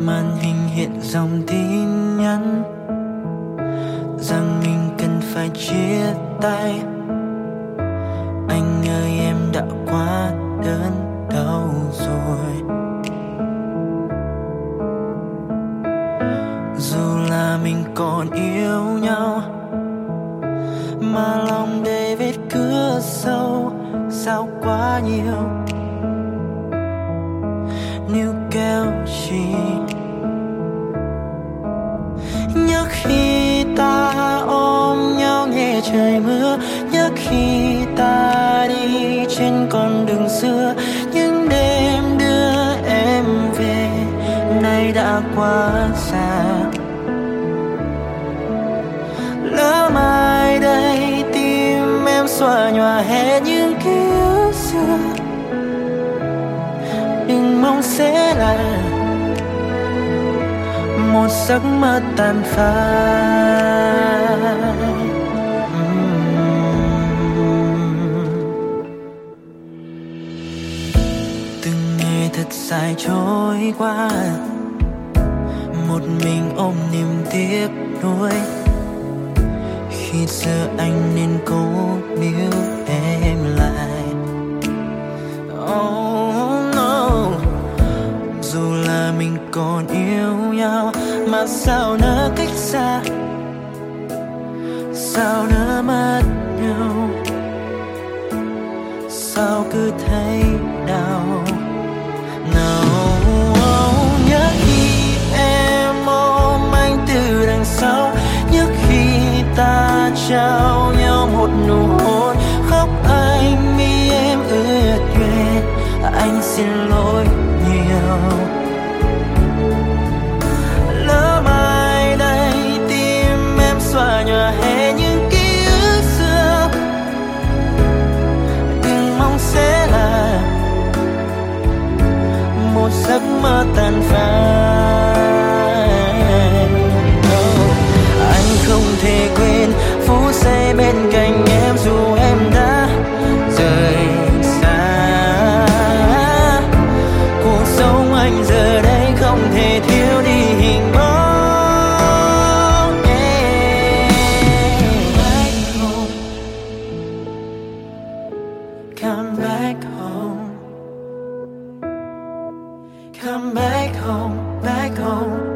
màn hình hiện dòng tin nhắn rằng mình cần phải chia tay. Anh ơi, em đã quá đớn đau rồi. Dù là mình còn yêu nhau, mà lòng đầy vết cứa sâu, sao quá nhiều trời mưa, nhớ khi ta đi trên con đường xưa, những đêm đưa em về, nay đã quá xa. Lỡ mai đây tim em xóa nhòa hết những ký ức xưa, đừng mong sẽ là một giấc mơ tàn phai. Dài trôi qua. Một mình ôm niềm tiếc nuối. Khi xưa anh nên cố níu em lại. Oh no, dù là mình còn yêu nhau, mà sao nỡ cách xa? Sao nỡ mất nhau? Sao cứ thế trao nhau một nụ hôn khóc anh mi em ưa chuyện anh xin lỗi nhiều. Lỡ mai đây tim em xóa nhòa hết những ký ức xưa, đừng mong sẽ là một giấc mơ tàn phai. Anh không thể quên bên cạnh em dù em đã rời xa. Cuộc sống anh giờ đây không thể thiếu đi hình bóng. Em back home. Come back home. Come back home. Back home.